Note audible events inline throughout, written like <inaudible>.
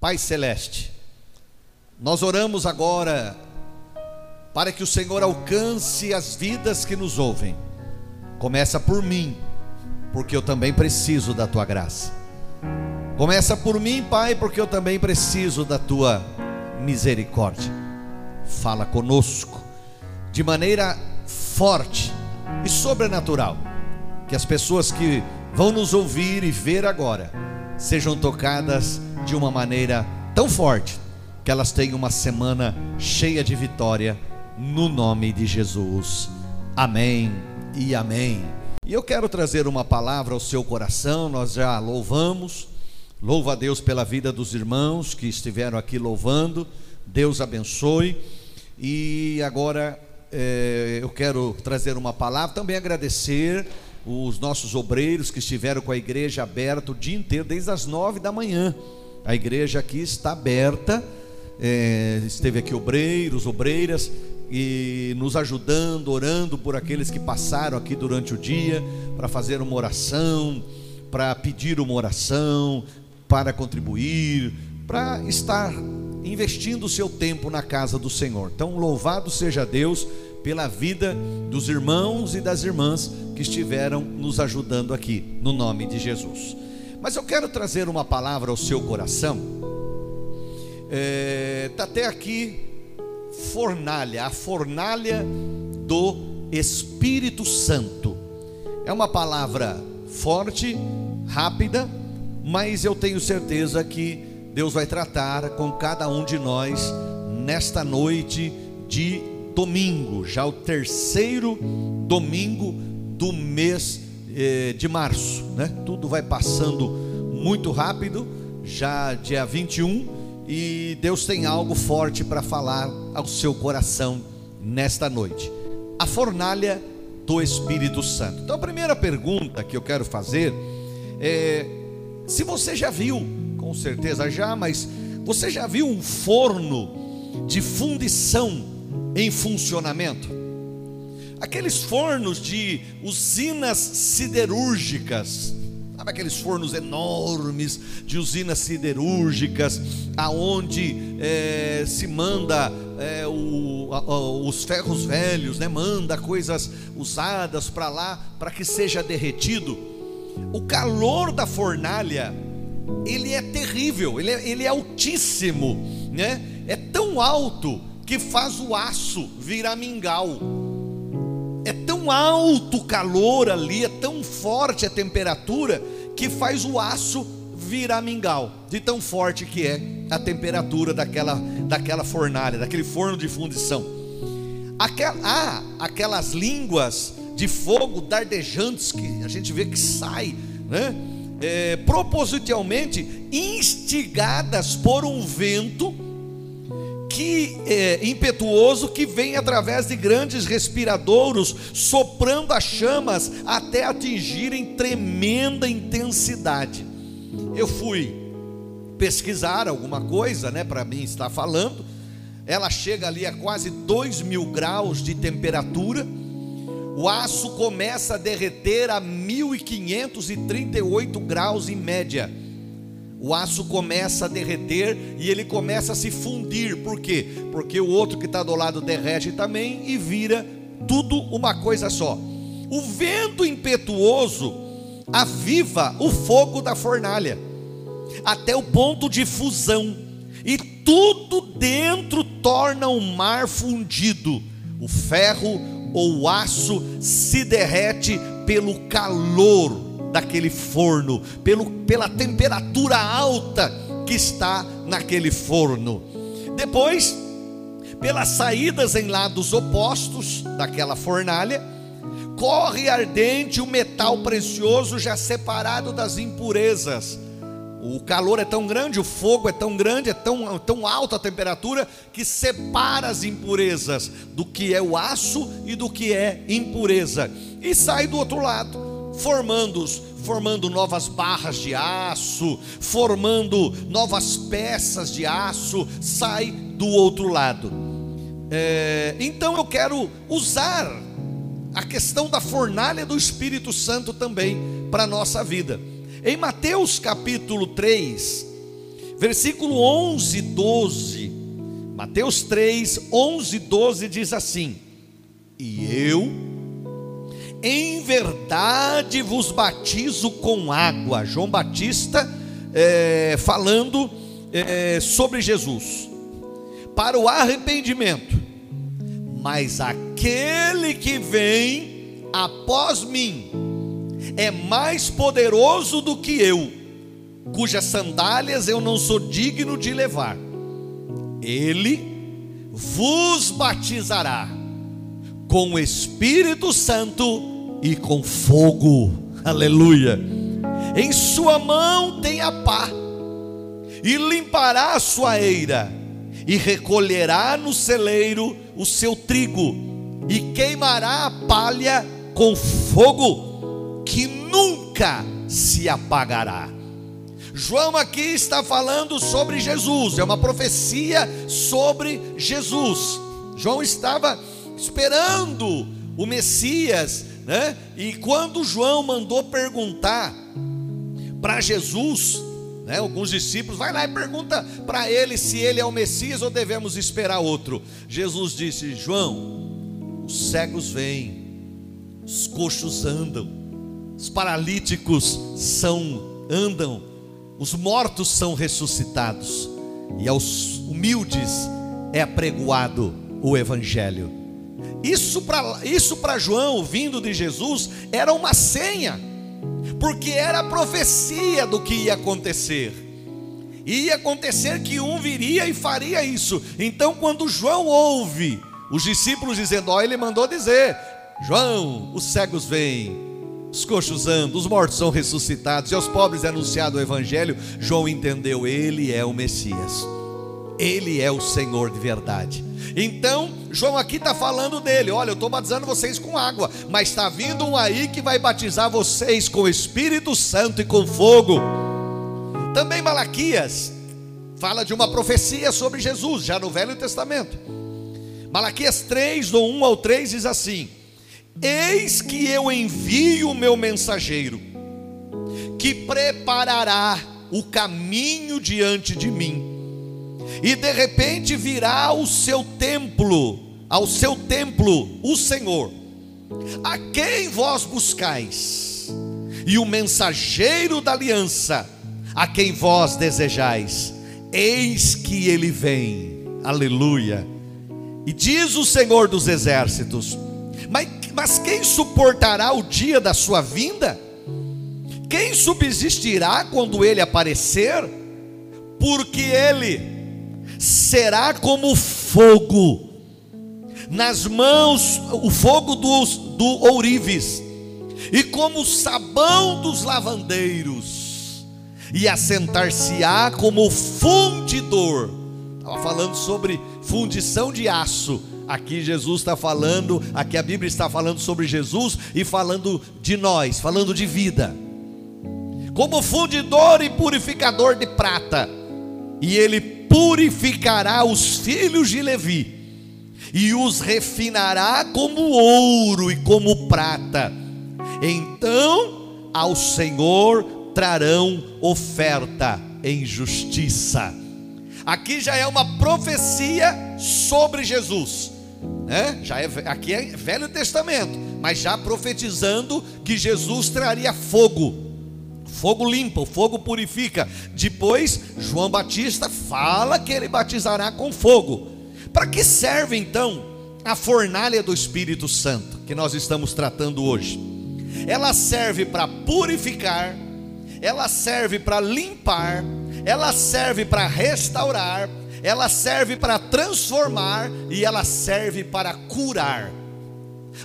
Pai Celeste, nós oramos agora para que o Senhor alcance as vidas que nos ouvem. Começa por mim, porque eu também preciso da tua graça. Começa por mim, Pai, porque eu também preciso da tua misericórdia. Fala conosco de maneira forte e sobrenatural. Que as pessoas que vão nos ouvir e ver agora sejam tocadas de uma maneira tão forte que elas tenham uma semana cheia de vitória no nome de Jesus. Amém e amém. E eu quero trazer uma palavra ao seu coração. Nós já louvamos. Louva a Deus pela vida dos irmãos que estiveram aqui louvando. Deus abençoe. E agora é, eu quero trazer uma palavra, também agradecer os nossos obreiros que estiveram com a igreja aberta o dia inteiro, desde as nove da manhã. A igreja aqui está aberta, é, esteve aqui obreiros, obreiras, e nos ajudando, orando por aqueles que passaram aqui durante o dia, para fazer uma oração, para pedir uma oração, para contribuir, para estar investindo o seu tempo na casa do Senhor. Então, louvado seja Deus pela vida dos irmãos e das irmãs que estiveram nos ajudando aqui, no nome de Jesus. Mas eu quero trazer uma palavra ao seu coração. Está é, tá até aqui fornalha, a fornalha do Espírito Santo. É uma palavra forte, rápida, mas eu tenho certeza que Deus vai tratar com cada um de nós nesta noite de domingo, já o terceiro domingo do mês eh, de março, né? Tudo vai passando muito rápido, já dia 21 e Deus tem algo forte para falar ao seu coração nesta noite. A fornalha do Espírito Santo. Então, a primeira pergunta que eu quero fazer é: se você já viu, com certeza já, mas você já viu um forno de fundição em funcionamento? Aqueles fornos de usinas siderúrgicas, Sabe aqueles fornos enormes de usinas siderúrgicas, aonde é, se manda é, o, a, os ferros velhos, né? Manda coisas usadas para lá para que seja derretido. O calor da fornalha ele é terrível, ele é, ele é altíssimo, né? É tão alto que faz o aço virar mingau é tão alto o calor ali, é tão forte a temperatura, que faz o aço virar mingau, de tão forte que é a temperatura daquela, daquela fornalha, daquele forno de fundição. Aquela, há aquelas línguas de fogo dardejantes que a gente vê que sai, né? É, propositalmente instigadas por um vento que é, impetuoso que vem através de grandes respiradouros, soprando as chamas até atingirem tremenda intensidade. Eu fui pesquisar alguma coisa, né, para mim estar falando. Ela chega ali a quase 2 mil graus de temperatura. O aço começa a derreter a 1538 graus em média o aço começa a derreter e ele começa a se fundir. Por quê? Porque o outro que está do lado derrete também e vira tudo uma coisa só. O vento impetuoso aviva o fogo da fornalha até o ponto de fusão, e tudo dentro torna um mar fundido. O ferro ou o aço se derrete pelo calor daquele forno, pelo, pela temperatura alta que está naquele forno. Depois, pelas saídas em lados opostos daquela fornalha, corre ardente o metal precioso já separado das impurezas. O calor é tão grande, o fogo é tão grande, é tão, tão alta a temperatura que separa as impurezas do que é o aço e do que é impureza. E sai do outro lado formando, formando novas barras de aço, formando novas peças de aço, sai do outro lado. É, então eu quero usar a questão da fornalha do Espírito Santo também para a nossa vida. Em Mateus capítulo 3, Versículo 11, 12. Mateus 3, 11, 12 diz assim: E eu, em verdade, vos batizo com água. João Batista é, falando é, sobre Jesus, para o arrependimento. Mas aquele que vem após mim é mais poderoso do que eu, cujas sandálias eu não sou digno de levar. Ele vos batizará com o Espírito Santo e com fogo. Aleluia. Em sua mão tem a pá, e limpará a sua eira, e recolherá no celeiro o seu trigo, e queimará a palha com fogo, que nunca se apagará. João aqui está falando sobre Jesus, é uma profecia sobre Jesus. João estava esperando o Messias, né? E quando João mandou perguntar para Jesus, né, alguns discípulos, vai lá e pergunta para ele se ele é o Messias ou devemos esperar outro. Jesus disse: João, os cegos vêm, os coxos andam, os paralíticos são andam, os mortos são ressuscitados, e aos humildes é apregoado o Evangelho. Isso para isso João, vindo de Jesus, era uma senha, porque era a profecia do que ia acontecer. Ia acontecer que um viria e faria isso. Então, quando João ouve os discípulos dizendo: Ó, ele mandou dizer, João, os cegos vêm, os coxos andam, os mortos são ressuscitados e aos pobres é anunciado o evangelho. João entendeu, ele é o Messias. Ele é o Senhor de verdade. Então, João aqui está falando dele: olha, eu estou batizando vocês com água, mas está vindo um aí que vai batizar vocês com o Espírito Santo e com fogo. Também Malaquias fala de uma profecia sobre Jesus, já no Velho Testamento. Malaquias 3, do 1 ao 3, diz assim: Eis que eu envio o meu mensageiro, que preparará o caminho diante de mim, e de repente virá ao seu templo, ao seu templo, o Senhor, a quem vós buscais, e o mensageiro da aliança, a quem vós desejais, eis que ele vem, aleluia. E diz o Senhor dos exércitos: mas mas quem suportará o dia da sua vinda? Quem subsistirá quando ele aparecer? Porque ele será como fogo nas mãos, o fogo dos, do ourives, e como sabão dos lavandeiros, e assentar-se-á como fundidor. Estava falando sobre fundição de aço Aqui Jesus está falando, aqui a Bíblia está falando sobre Jesus e falando de nós, falando de vida. Como fundidor e purificador de prata, e ele purificará os filhos de Levi, e os refinará como ouro e como prata. Então ao Senhor trarão oferta em justiça. Aqui já é uma profecia sobre Jesus né? Já é, aqui é Velho Testamento, mas já profetizando que Jesus traria fogo. Fogo limpa, o fogo purifica. Depois, João Batista fala que ele batizará com fogo. Para que serve então a fornalha do Espírito Santo que nós estamos tratando hoje? Ela serve para purificar, ela serve para limpar, ela serve para restaurar, ela serve para transformar e ela serve para curar.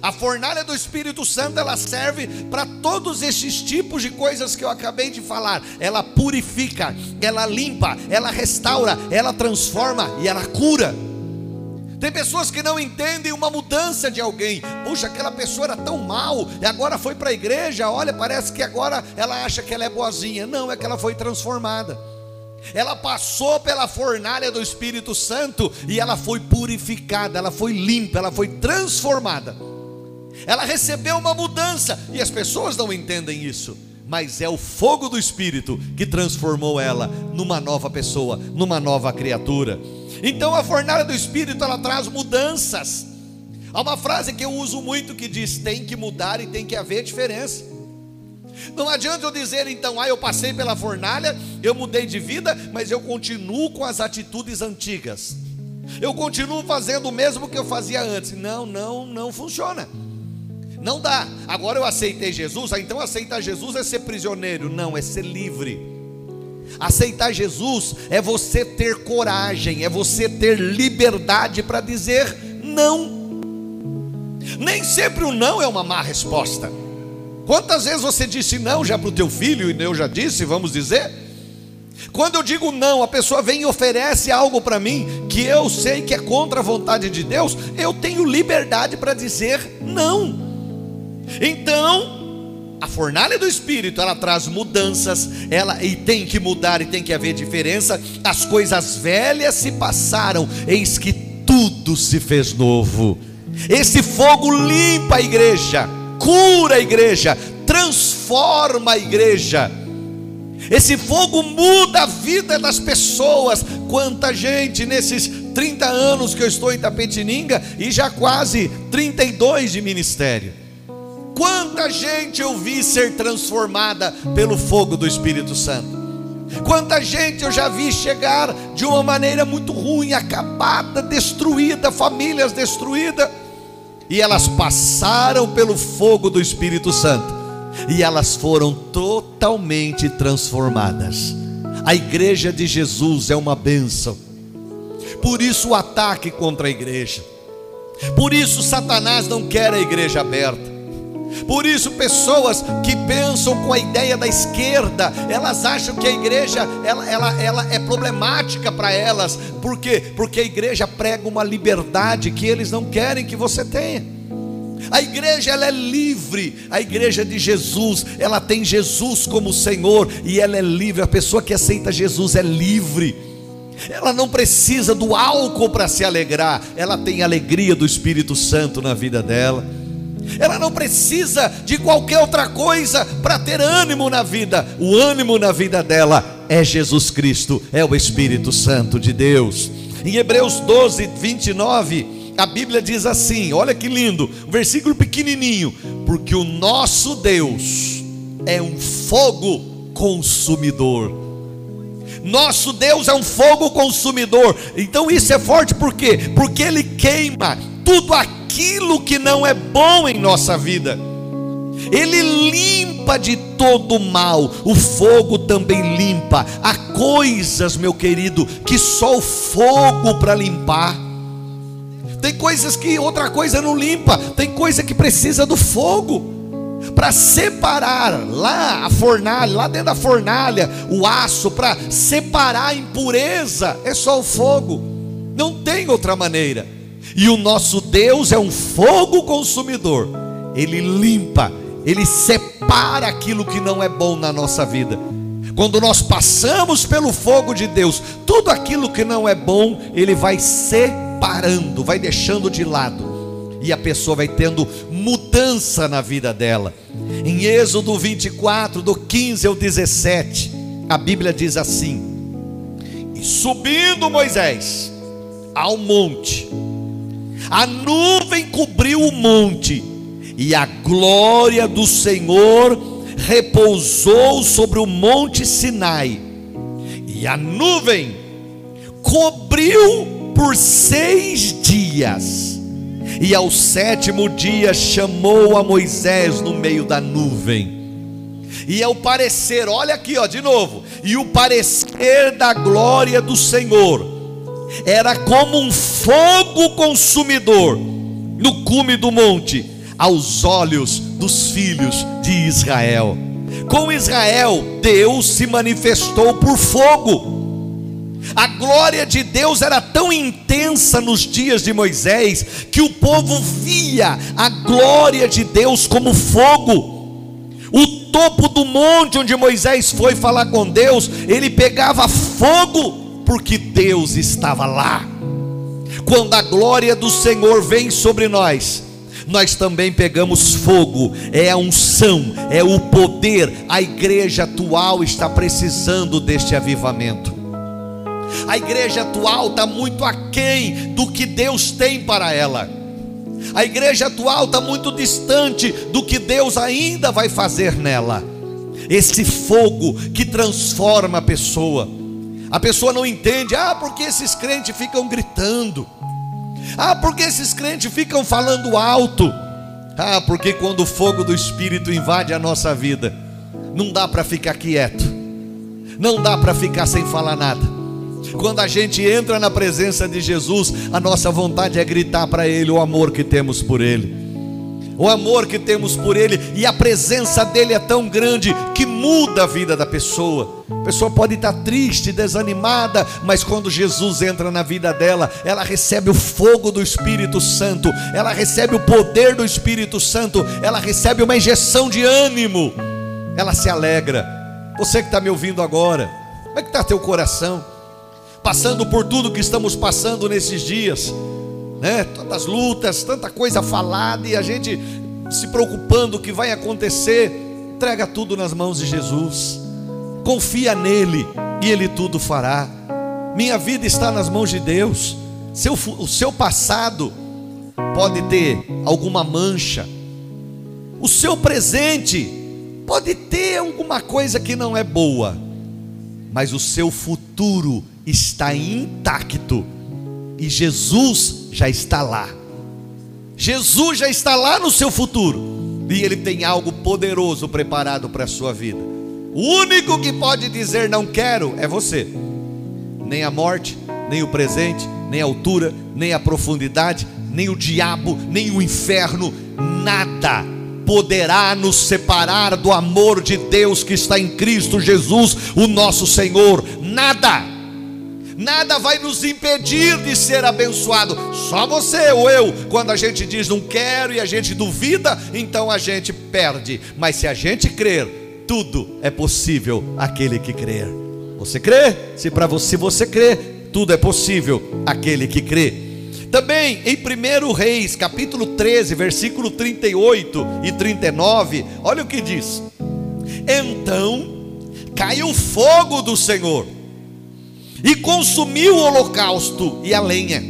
A fornalha do Espírito Santo ela serve para todos esses tipos de coisas que eu acabei de falar. Ela purifica, ela limpa, ela restaura, ela transforma e ela cura. Tem pessoas que não entendem uma mudança de alguém. Puxa, aquela pessoa era tão mal e agora foi para a igreja. Olha, parece que agora ela acha que ela é boazinha. Não, é que ela foi transformada ela passou pela fornalha do Espírito Santo e ela foi purificada, ela foi limpa, ela foi transformada. Ela recebeu uma mudança e as pessoas não entendem isso. mas é o fogo do Espírito que transformou ela numa nova pessoa, numa nova criatura. Então a fornalha do Espírito ela traz mudanças. Há uma frase que eu uso muito que diz: tem que mudar e tem que haver diferença. Não adianta eu dizer então, ah, eu passei pela fornalha, eu mudei de vida, mas eu continuo com as atitudes antigas. Eu continuo fazendo o mesmo que eu fazia antes. Não, não, não funciona. Não dá. Agora eu aceitei Jesus, ah, então aceitar Jesus é ser prisioneiro. Não, é ser livre. Aceitar Jesus é você ter coragem, é você ter liberdade para dizer não. Nem sempre o não é uma má resposta. Quantas vezes você disse não já para o teu filho e eu já disse, vamos dizer? Quando eu digo não, a pessoa vem e oferece algo para mim que eu sei que é contra a vontade de Deus, eu tenho liberdade para dizer não. Então, a fornalha do Espírito, ela traz mudanças, ela e tem que mudar e tem que haver diferença. As coisas velhas se passaram, eis que tudo se fez novo. Esse fogo limpa a igreja, cura a igreja, transforma a igreja. Esse fogo muda a vida das pessoas. Quanta gente nesses 30 anos que eu estou em Tapetininga e já quase 32 de ministério. Quanta gente eu vi ser transformada pelo fogo do Espírito Santo. Quanta gente eu já vi chegar de uma maneira muito ruim, acabada, destruída, famílias destruídas, e elas passaram pelo fogo do Espírito Santo, e elas foram totalmente transformadas. A igreja de Jesus é uma bênção, por isso o ataque contra a igreja, por isso Satanás não quer a igreja aberta. Por isso, pessoas que pensam com a ideia da esquerda, elas acham que a igreja ela, ela, ela é problemática para elas. Por quê? Porque a igreja prega uma liberdade que eles não querem que você tenha. A igreja ela é livre, a igreja de Jesus, ela tem Jesus como Senhor e ela é livre. A pessoa que aceita Jesus é livre. Ela não precisa do álcool para se alegrar, ela tem a alegria do Espírito Santo na vida dela ela não precisa de qualquer outra coisa para ter ânimo na vida. O ânimo na vida dela é Jesus Cristo, é o Espírito Santo de Deus. Em Hebreus 12, 29, a Bíblia diz assim: olha que lindo, um versículo pequenininho, porque o nosso Deus é um fogo consumidor. Nosso Deus é um fogo consumidor. Então isso é forte por quê? Porque ele queima tudo aquilo aquilo que não é bom em nossa vida. Ele limpa de todo mal, o fogo também limpa. Há coisas, meu querido, que só o fogo para limpar. Tem coisas que outra coisa não limpa, tem coisa que precisa do fogo para separar lá a fornalha, lá dentro da fornalha, o aço para separar a impureza, é só o fogo. Não tem outra maneira. E o nosso Deus é um fogo consumidor. Ele limpa, ele separa aquilo que não é bom na nossa vida. Quando nós passamos pelo fogo de Deus, tudo aquilo que não é bom, ele vai separando, vai deixando de lado. E a pessoa vai tendo mudança na vida dela. Em Êxodo 24, do 15 ao 17, a Bíblia diz assim: E subindo Moisés ao monte, a nuvem cobriu o monte, e a glória do Senhor repousou sobre o monte Sinai. E a nuvem cobriu por seis dias. E ao sétimo dia chamou a Moisés no meio da nuvem. E ao parecer, olha aqui, ó, de novo. E o parecer da glória do Senhor era como um fogo consumidor no cume do monte, aos olhos dos filhos de Israel. Com Israel, Deus se manifestou por fogo. A glória de Deus era tão intensa nos dias de Moisés que o povo via a glória de Deus como fogo. O topo do monte onde Moisés foi falar com Deus, ele pegava fogo porque Deus estava lá. Quando a glória do Senhor vem sobre nós, nós também pegamos fogo, é a unção, é o poder. A igreja atual está precisando deste avivamento. A igreja atual está muito aquém do que Deus tem para ela. A igreja atual está muito distante do que Deus ainda vai fazer nela. Esse fogo que transforma a pessoa. A pessoa não entende, ah, porque esses crentes ficam gritando. Ah, porque esses crentes ficam falando alto. Ah, porque quando o fogo do Espírito invade a nossa vida, não dá para ficar quieto, não dá para ficar sem falar nada. Quando a gente entra na presença de Jesus, a nossa vontade é gritar para Ele o amor que temos por Ele o amor que temos por Ele e a presença dEle é tão grande que muda a vida da pessoa. A pessoa pode estar triste, desanimada, mas quando Jesus entra na vida dela, ela recebe o fogo do Espírito Santo, ela recebe o poder do Espírito Santo, ela recebe uma injeção de ânimo, ela se alegra. Você que está me ouvindo agora, como é que está teu coração? Passando por tudo que estamos passando nesses dias né? Tantas lutas, tanta coisa falada e a gente se preocupando o que vai acontecer. Entrega tudo nas mãos de Jesus. Confia nele e ele tudo fará. Minha vida está nas mãos de Deus. Seu, o seu passado pode ter alguma mancha. O seu presente pode ter alguma coisa que não é boa, mas o seu futuro está intacto e Jesus já está lá. Jesus já está lá no seu futuro. E Ele tem algo poderoso preparado para a sua vida. O único que pode dizer não quero é você. Nem a morte, nem o presente, nem a altura, nem a profundidade, nem o diabo, nem o inferno, nada poderá nos separar do amor de Deus que está em Cristo Jesus, o nosso Senhor. Nada nada vai nos impedir de ser abençoado. Só você ou eu, quando a gente diz não quero e a gente duvida, então a gente perde. Mas se a gente crer, tudo é possível aquele que crer. Você crê? Se para você você crê, tudo é possível aquele que crê. Também em 1 Reis, capítulo 13, versículo 38 e 39, olha o que diz: Então caiu fogo do Senhor e consumiu o holocausto e a lenha,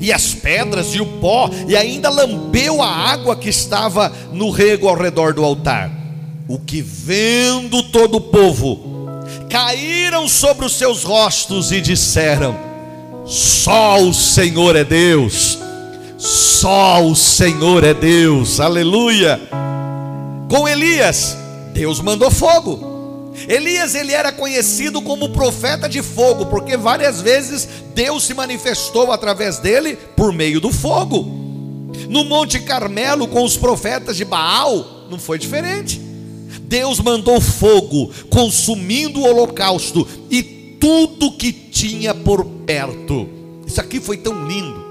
e as pedras e o pó, e ainda lambeu a água que estava no rego ao redor do altar. O que vendo todo o povo, caíram sobre os seus rostos e disseram: Só o Senhor é Deus, só o Senhor é Deus, aleluia. Com Elias, Deus mandou fogo Elias ele era conhecido como profeta de fogo, porque várias vezes Deus se manifestou através dele por meio do fogo. No Monte Carmelo com os profetas de Baal, não foi diferente. Deus mandou fogo, consumindo o holocausto e tudo que tinha por perto. Isso aqui foi tão lindo.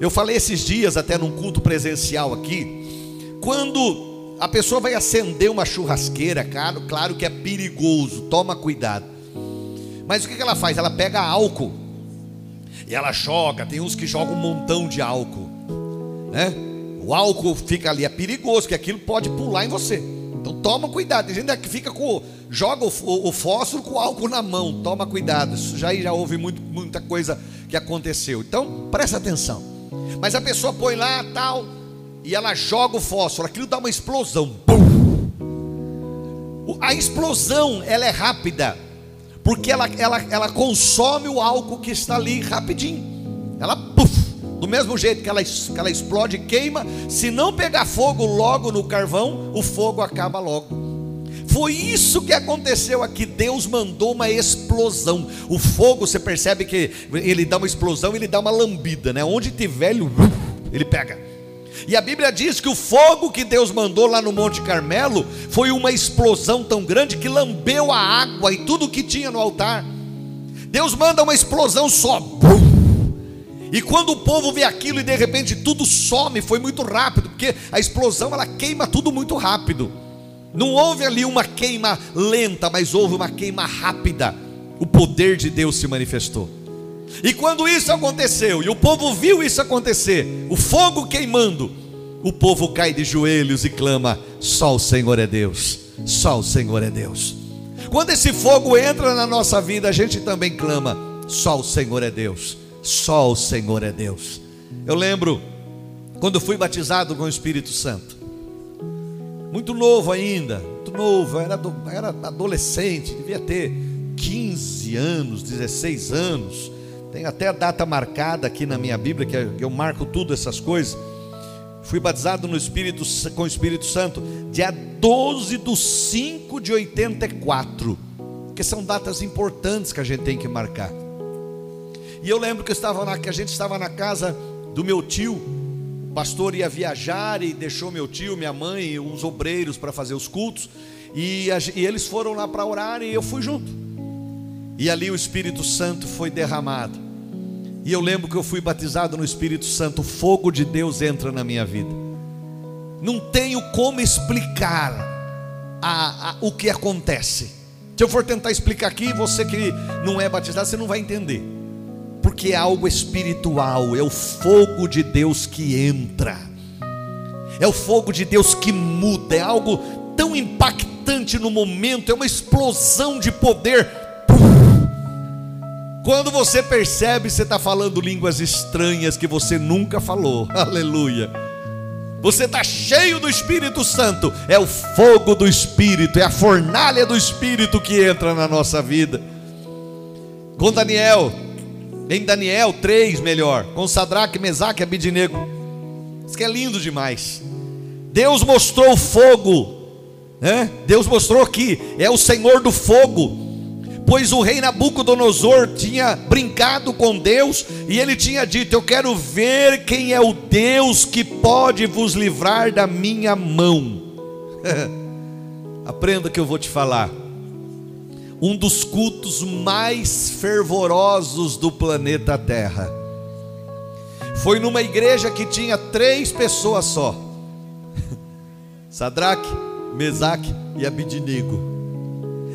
Eu falei esses dias até num culto presencial aqui, quando a pessoa vai acender uma churrasqueira, claro, claro que é perigoso, toma cuidado. Mas o que ela faz? Ela pega álcool e ela joga. Tem uns que jogam um montão de álcool, né? O álcool fica ali, é perigoso, porque aquilo pode pular em você. Então toma cuidado. Tem gente que fica com joga o, o, fósforo com o álcool na mão. Toma cuidado. Isso já já houve muito, muita coisa que aconteceu. Então presta atenção. Mas a pessoa põe lá tal e ela joga o fósforo, aquilo dá uma explosão. A explosão ela é rápida, porque ela, ela, ela consome o álcool que está ali rapidinho. Ela do mesmo jeito que ela, que ela explode e queima, se não pegar fogo logo no carvão, o fogo acaba logo. Foi isso que aconteceu aqui. Deus mandou uma explosão. O fogo, você percebe que ele dá uma explosão, ele dá uma lambida, né? Onde tiver, ele, ele pega. E a Bíblia diz que o fogo que Deus mandou lá no Monte Carmelo foi uma explosão tão grande que lambeu a água e tudo que tinha no altar. Deus manda uma explosão só. E quando o povo vê aquilo e de repente tudo some, foi muito rápido, porque a explosão ela queima tudo muito rápido. Não houve ali uma queima lenta, mas houve uma queima rápida. O poder de Deus se manifestou. E quando isso aconteceu, e o povo viu isso acontecer, o fogo queimando, o povo cai de joelhos e clama: só o Senhor é Deus, só o Senhor é Deus. Quando esse fogo entra na nossa vida, a gente também clama: só o Senhor é Deus, só o Senhor é Deus. Eu lembro quando fui batizado com o Espírito Santo, muito novo ainda, muito novo, era, era adolescente, devia ter 15 anos, 16 anos. Tem até a data marcada aqui na minha Bíblia, que eu marco tudo essas coisas. Fui batizado no Espírito, com o Espírito Santo dia 12 de 5 de 84, que são datas importantes que a gente tem que marcar. E eu lembro que, eu estava na, que a gente estava na casa do meu tio, o pastor ia viajar e deixou meu tio, minha mãe e uns obreiros para fazer os cultos, e, a, e eles foram lá para orar e eu fui junto. E ali o Espírito Santo foi derramado. E eu lembro que eu fui batizado no Espírito Santo, o fogo de Deus entra na minha vida. Não tenho como explicar a, a, o que acontece. Se eu for tentar explicar aqui, você que não é batizado, você não vai entender. Porque é algo espiritual, é o fogo de Deus que entra. É o fogo de Deus que muda, é algo tão impactante no momento, é uma explosão de poder quando você percebe, você está falando línguas estranhas que você nunca falou. <laughs> Aleluia. Você está cheio do Espírito Santo. É o fogo do Espírito, é a fornalha do Espírito que entra na nossa vida. Com Daniel, em Daniel 3, melhor, com Sadraque, Mesaque e Abidinego. Isso que é lindo demais. Deus mostrou o fogo, né? Deus mostrou que é o Senhor do fogo pois o rei Nabucodonosor tinha brincado com Deus e ele tinha dito: Eu quero ver quem é o Deus que pode vos livrar da minha mão. <laughs> Aprenda que eu vou te falar. Um dos cultos mais fervorosos do planeta Terra foi numa igreja que tinha três pessoas só: <laughs> Sadraque, Mesaque e Abidinego.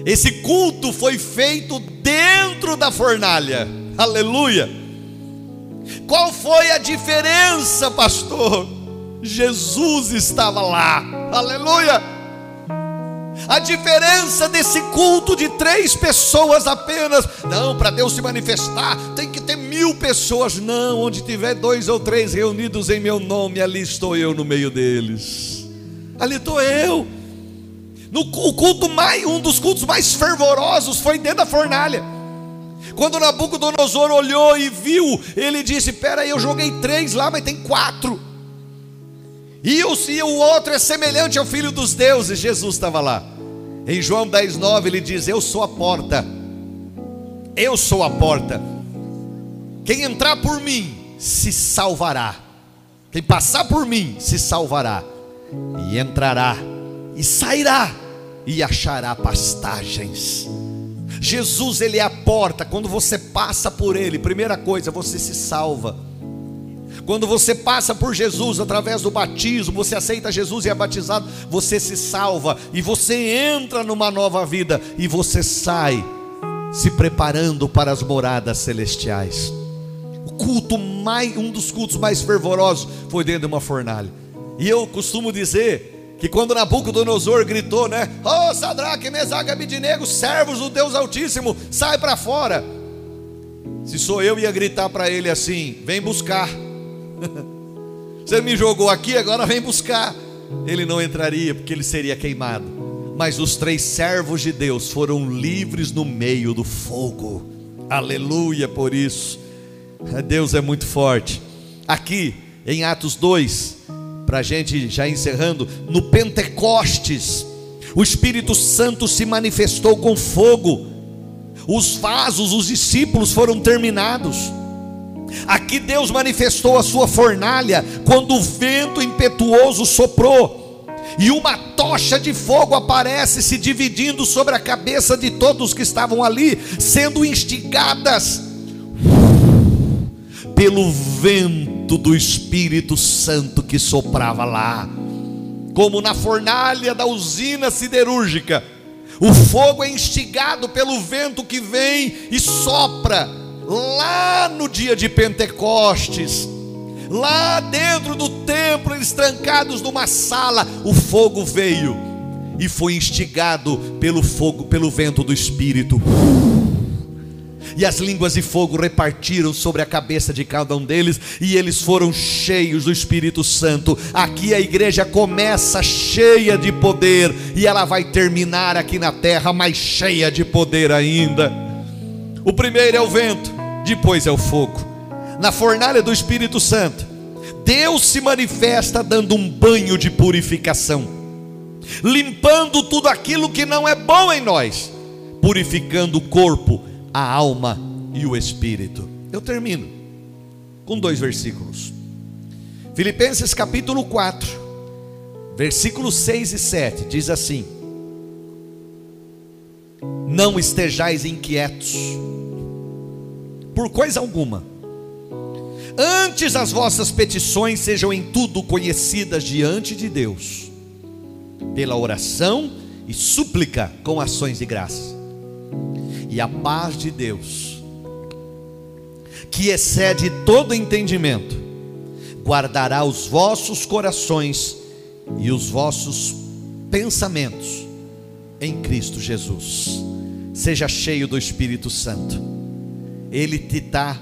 Esse culto foi feito dentro da fornalha. Aleluia. Qual foi a diferença, pastor? Jesus estava lá. Aleluia. A diferença desse culto de três pessoas apenas, não, para Deus se manifestar, tem que ter mil pessoas, não, onde tiver dois ou três reunidos em meu nome, ali estou eu no meio deles, ali estou eu. No, o culto mais, um dos cultos mais fervorosos foi dentro da fornalha. Quando Nabucodonosor olhou e viu, ele disse: Pera aí, eu joguei três lá, mas tem quatro. E o, e o outro é semelhante ao filho dos deuses. Jesus estava lá. Em João 10,9 ele diz: Eu sou a porta. Eu sou a porta. Quem entrar por mim se salvará. Quem passar por mim se salvará. E entrará e sairá e achará pastagens. Jesus, ele é a porta. Quando você passa por ele, primeira coisa, você se salva. Quando você passa por Jesus através do batismo, você aceita Jesus e é batizado, você se salva e você entra numa nova vida e você sai se preparando para as moradas celestiais. O culto mais, um dos cultos mais fervorosos foi dentro de uma fornalha. E eu costumo dizer que quando Nabucodonosor gritou, né? Oh, Sadraque, Mesaque, Abidinego, servos do Deus Altíssimo, sai para fora. Se sou eu, ia gritar para ele assim: vem buscar. <laughs> Você me jogou aqui, agora vem buscar. Ele não entraria, porque ele seria queimado. Mas os três servos de Deus foram livres no meio do fogo. Aleluia por isso. Deus é muito forte. Aqui em Atos 2, para a gente já encerrando, no Pentecostes, o Espírito Santo se manifestou com fogo, os vasos, os discípulos foram terminados. Aqui Deus manifestou a sua fornalha quando o vento impetuoso soprou e uma tocha de fogo aparece se dividindo sobre a cabeça de todos que estavam ali, sendo instigadas pelo vento do Espírito Santo que soprava lá, como na fornalha da usina siderúrgica. O fogo é instigado pelo vento que vem e sopra lá no dia de Pentecostes. Lá dentro do templo, eles trancados numa sala, o fogo veio e foi instigado pelo fogo, pelo vento do Espírito e as línguas de fogo repartiram sobre a cabeça de cada um deles, e eles foram cheios do Espírito Santo. Aqui a igreja começa cheia de poder, e ela vai terminar aqui na terra mais cheia de poder ainda. O primeiro é o vento, depois é o fogo. Na fornalha do Espírito Santo, Deus se manifesta dando um banho de purificação, limpando tudo aquilo que não é bom em nós, purificando o corpo a alma e o espírito. Eu termino com dois versículos. Filipenses capítulo 4, versículos 6 e 7 diz assim: Não estejais inquietos por coisa alguma, antes as vossas petições sejam em tudo conhecidas diante de Deus, pela oração e súplica com ações de graça e a paz de Deus, que excede todo entendimento, guardará os vossos corações e os vossos pensamentos em Cristo Jesus. Seja cheio do Espírito Santo. Ele te dá,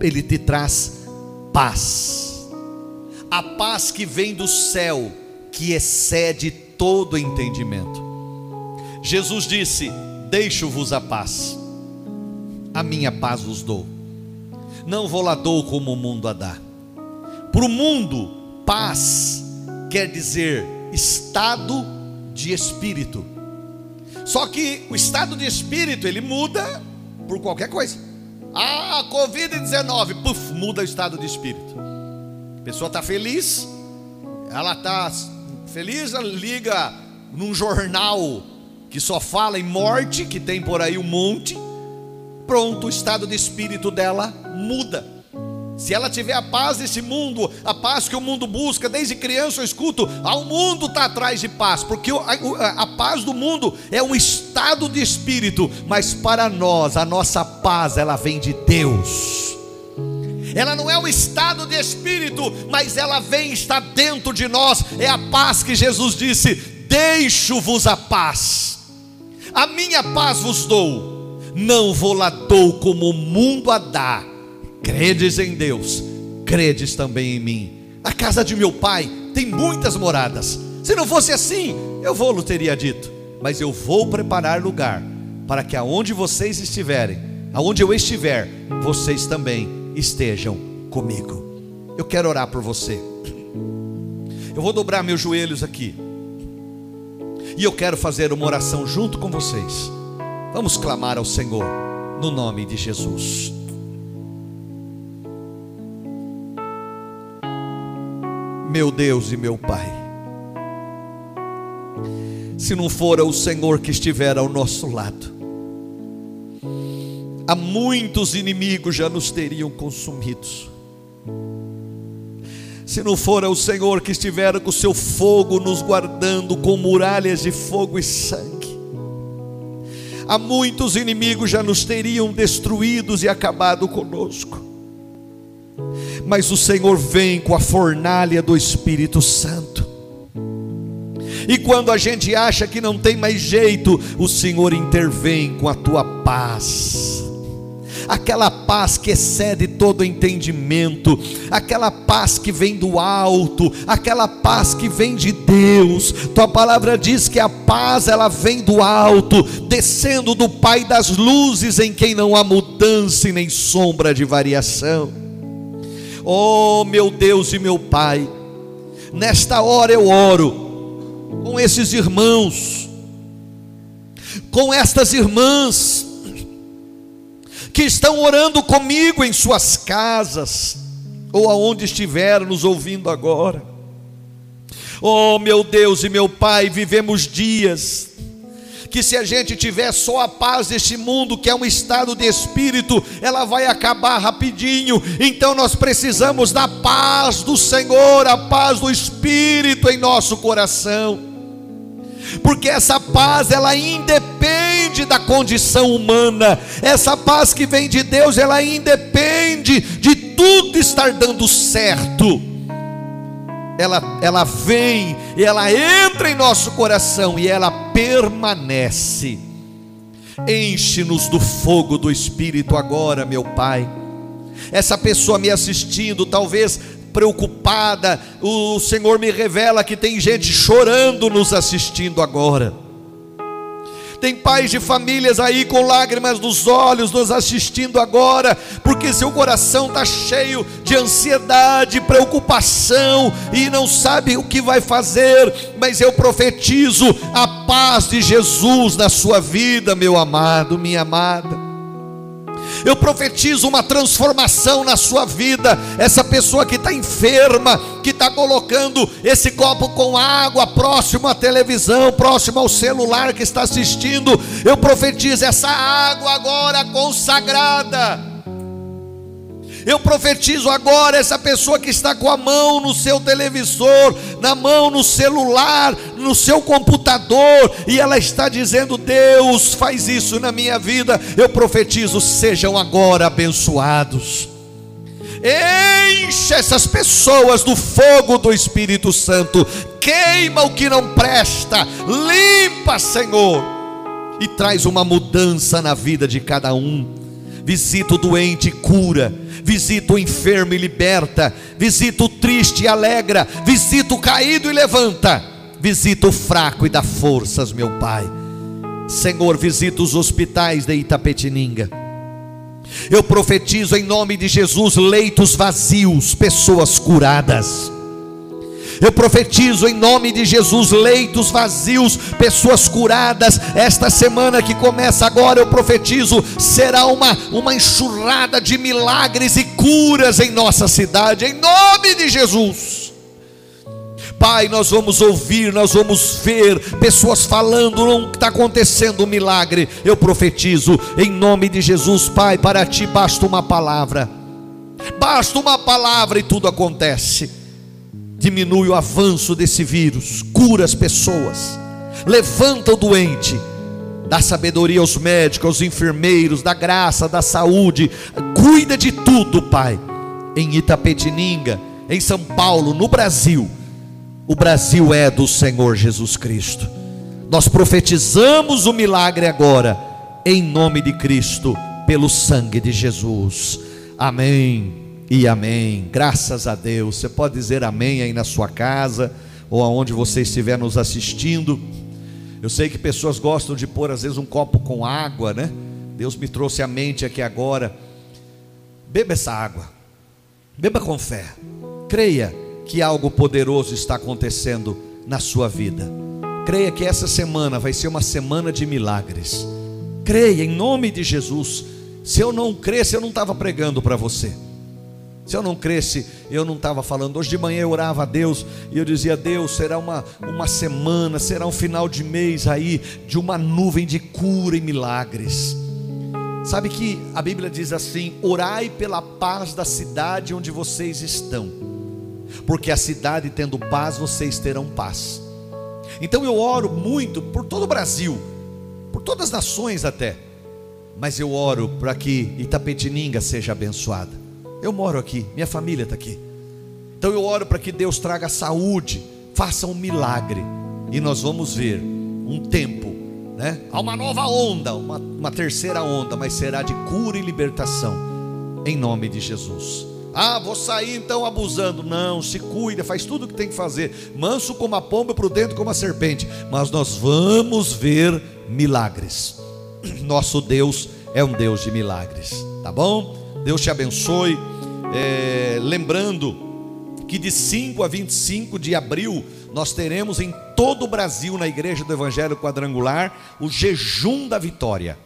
ele te traz paz. A paz que vem do céu, que excede todo entendimento. Jesus disse: Deixo-vos a paz, a minha paz vos dou. Não vou lá dou como o mundo a dá. Para o mundo, paz quer dizer estado de espírito. Só que o estado de espírito ele muda por qualquer coisa. Ah, Covid-19, puf, muda o estado de espírito. A pessoa está feliz, ela está feliz, ela liga num jornal que só fala em morte, que tem por aí um monte, pronto, o estado de espírito dela muda. Se ela tiver a paz desse mundo, a paz que o mundo busca, desde criança eu escuto, ah, o mundo está atrás de paz, porque a, paz do mundo é um estado de espírito, mas para nós, a nossa paz, ela vem de Deus. Ela não é um estado de espírito, mas ela vem, está dentro de nós, é a paz que Jesus disse: Deixo-vos a paz a minha paz vos dou, não vou lá dou como o mundo a dá. Credes em Deus, credes também em mim. A casa de meu pai tem muitas moradas. Se não fosse assim, eu vou-lo teria dito. Mas eu vou preparar lugar para que aonde vocês estiverem, aonde eu estiver, vocês também estejam comigo. Eu quero orar por você. Eu vou dobrar meus joelhos aqui. E eu quero fazer uma oração junto com vocês. Vamos clamar ao Senhor no nome de Jesus. Meu Deus e meu Pai, se não fora o Senhor que estiver ao nosso lado, há muitos inimigos já nos teriam consumidos se não fora o Senhor que estiver com o seu fogo nos guardando com muralhas de fogo e sangue, há muitos inimigos já nos teriam destruídos e acabado conosco. Mas o Senhor vem com a fornalha do Espírito Santo. E quando a gente acha que não tem mais jeito, o Senhor intervém com a tua paz aquela paz que excede todo entendimento, aquela paz que vem do alto, aquela paz que vem de Deus. Tua palavra diz que a paz ela vem do alto, descendo do Pai das luzes, em quem não há mudança e nem sombra de variação. Oh, meu Deus e meu Pai, nesta hora eu oro com esses irmãos, com estas irmãs que estão orando comigo em suas casas, ou aonde estiveram nos ouvindo agora. Oh, meu Deus e meu Pai, vivemos dias que se a gente tiver só a paz deste mundo, que é um estado de espírito, ela vai acabar rapidinho. Então nós precisamos da paz do Senhor, a paz do Espírito em nosso coração. Porque essa paz ela independe independe da condição humana. Essa paz que vem de Deus, ela independe de tudo estar dando certo, ela, ela vem, ela entra em nosso coração e ela permanece. Enche-nos do fogo do Espírito agora, meu Pai. Essa pessoa me assistindo, talvez preocupada, o Senhor me revela que tem gente chorando nos assistindo agora tem pais de famílias aí com lágrimas nos olhos nos assistindo agora, porque seu coração está cheio de ansiedade, preocupação e não sabe o que vai fazer. Mas eu profetizo a paz de Jesus na sua vida, meu amado, minha amada. Eu profetizo uma transformação na sua vida. Essa pessoa que está enferma, que está colocando esse copo com água próximo à televisão, próximo ao celular que está assistindo, eu profetizo essa água agora consagrada eu profetizo agora essa pessoa que está com a mão no seu televisor, na mão no celular, no seu computador, e ela está dizendo: Deus, faz isso na minha vida. Eu profetizo: sejam agora abençoados. Enche essas pessoas do fogo do Espírito Santo, queima o que não presta, limpa, Senhor, e traz uma mudança na vida de cada um. Visita o doente cura visita o enfermo e liberta, visita o triste e alegra, visita o caído e levanta, visita o fraco e dá forças, meu Pai. Senhor, visita os hospitais de Itapetininga. Eu profetizo em nome de Jesus leitos vazios, pessoas curadas eu profetizo em nome de Jesus leitos vazios, pessoas curadas. Esta semana que começa agora, eu profetizo será uma uma enxurrada de milagres e curas em nossa cidade, em nome de Jesus. Pai, nós vamos ouvir, nós vamos ver pessoas falando, não está acontecendo um milagre. Eu profetizo em nome de Jesus, Pai, para ti basta uma palavra. Basta uma palavra e tudo acontece diminui o avanço desse vírus, cura as pessoas, levanta o doente, dá sabedoria aos médicos, aos enfermeiros, dá graça, dá saúde, cuida de tudo, Pai. Em Itapetininga, em São Paulo, no Brasil, o Brasil é do Senhor Jesus Cristo. Nós profetizamos o milagre agora, em nome de Cristo, pelo sangue de Jesus. Amém e amém. Graças a Deus. Você pode dizer amém aí na sua casa ou aonde você estiver nos assistindo. Eu sei que pessoas gostam de pôr às vezes um copo com água, né? Deus me trouxe à mente aqui agora. Beba essa água. Beba com fé. Creia que algo poderoso está acontecendo na sua vida. Creia que essa semana vai ser uma semana de milagres. Creia em nome de Jesus. Se eu não cresce, eu não estava pregando para você. Se eu não cresce, eu não estava falando. Hoje de manhã eu orava a Deus e eu dizia: Deus, será uma, uma semana, será um final de mês aí de uma nuvem de cura e milagres. Sabe que a Bíblia diz assim: orai pela paz da cidade onde vocês estão, porque a cidade tendo paz, vocês terão paz. Então eu oro muito por todo o Brasil, por todas as nações até, mas eu oro para que Itapetininga seja abençoada eu moro aqui, minha família está aqui. Então eu oro para que Deus traga saúde, faça um milagre. E nós vamos ver um tempo, né? Há uma nova onda, uma, uma terceira onda, mas será de cura e libertação, em nome de Jesus. Ah, vou sair então abusando. Não, se cuida, faz tudo o que tem que fazer. Manso como a pomba, prudente como a serpente. Mas nós vamos ver milagres. <clears throat> Nosso Deus é um Deus de milagres, tá bom? Deus te abençoe. É, lembrando que de 5 a 25 de abril nós teremos em todo o Brasil, na Igreja do Evangelho Quadrangular, o jejum da vitória.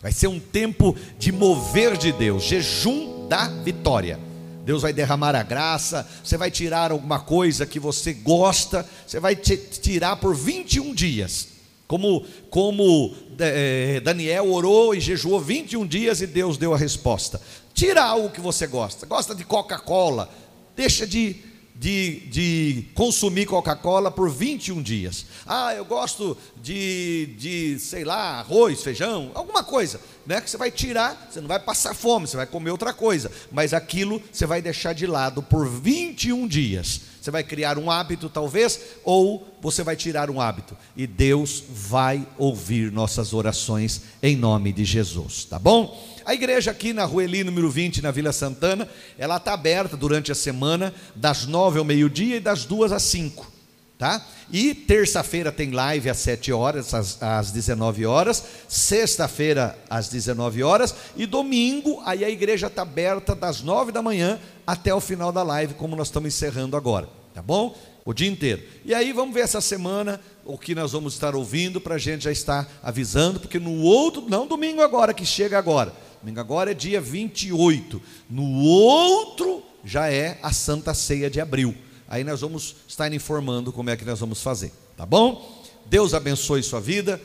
Vai ser um tempo de mover de Deus, jejum da vitória. Deus vai derramar a graça, você vai tirar alguma coisa que você gosta, você vai tirar por 21 dias. Como, como é, Daniel orou e jejuou 21 dias e Deus deu a resposta. Tira algo que você gosta. Gosta de Coca-Cola. Deixa de, de, de consumir Coca-Cola por 21 dias. Ah, eu gosto de, de, sei lá, arroz, feijão, alguma coisa. Né, que você vai tirar, você não vai passar fome, você vai comer outra coisa, mas aquilo você vai deixar de lado por 21 dias. Você vai criar um hábito, talvez, ou você vai tirar um hábito, e Deus vai ouvir nossas orações em nome de Jesus, tá bom? A igreja aqui na Rua Eli, número 20, na Vila Santana, ela está aberta durante a semana, das 9 ao meio-dia e das 2 às 5 tá? E terça-feira tem live às 7 horas, às, às 19 horas, sexta-feira às 19 horas e domingo aí a igreja está aberta das 9 da manhã até o final da live, como nós estamos encerrando agora, tá bom? O dia inteiro. E aí vamos ver essa semana o que nós vamos estar ouvindo para a gente já estar avisando, porque no outro, não domingo agora, que chega agora, domingo agora é dia 28, no outro já é a Santa Ceia de Abril. Aí nós vamos estar informando como é que nós vamos fazer, tá bom? Deus abençoe sua vida.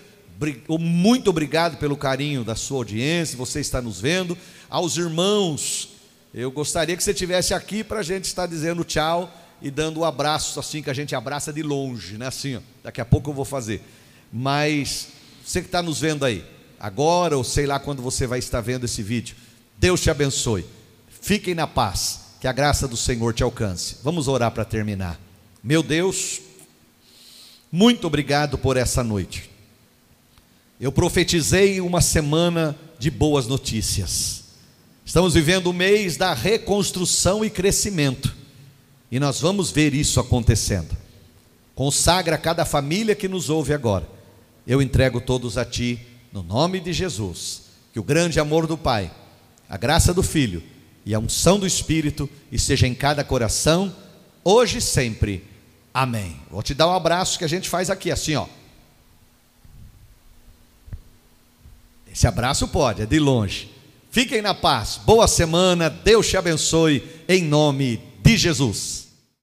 Muito obrigado pelo carinho da sua audiência, você está nos vendo. Aos irmãos, eu gostaria que você estivesse aqui para a gente estar dizendo tchau e dando um abraço, assim que a gente abraça de longe, né? Assim, ó, daqui a pouco eu vou fazer. Mas você que está nos vendo aí, agora ou sei lá quando você vai estar vendo esse vídeo, Deus te abençoe. Fiquem na paz. Que a graça do Senhor te alcance. Vamos orar para terminar. Meu Deus, muito obrigado por essa noite. Eu profetizei uma semana de boas notícias. Estamos vivendo o mês da reconstrução e crescimento. E nós vamos ver isso acontecendo. Consagra cada família que nos ouve agora. Eu entrego todos a Ti, no nome de Jesus. Que o grande amor do Pai, a graça do Filho e a unção do Espírito esteja em cada coração, hoje e sempre. Amém. Vou te dar um abraço que a gente faz aqui, assim, ó. Esse abraço pode, é de longe. Fiquem na paz, boa semana, Deus te abençoe, em nome de Jesus.